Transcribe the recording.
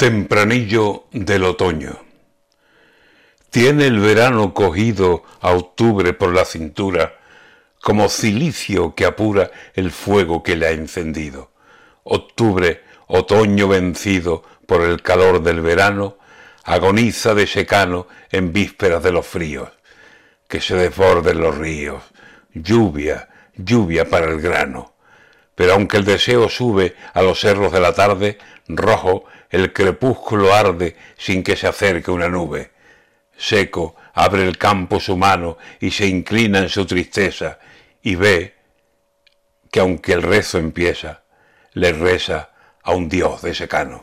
Tempranillo del otoño. Tiene el verano cogido a octubre por la cintura, como cilicio que apura el fuego que le ha encendido. Octubre, otoño vencido por el calor del verano, agoniza de secano en vísperas de los fríos. Que se desborden los ríos, lluvia, lluvia para el grano. Pero aunque el deseo sube a los cerros de la tarde, rojo el crepúsculo arde sin que se acerque una nube. Seco abre el campo su mano y se inclina en su tristeza y ve que aunque el rezo empieza, le reza a un dios de secano.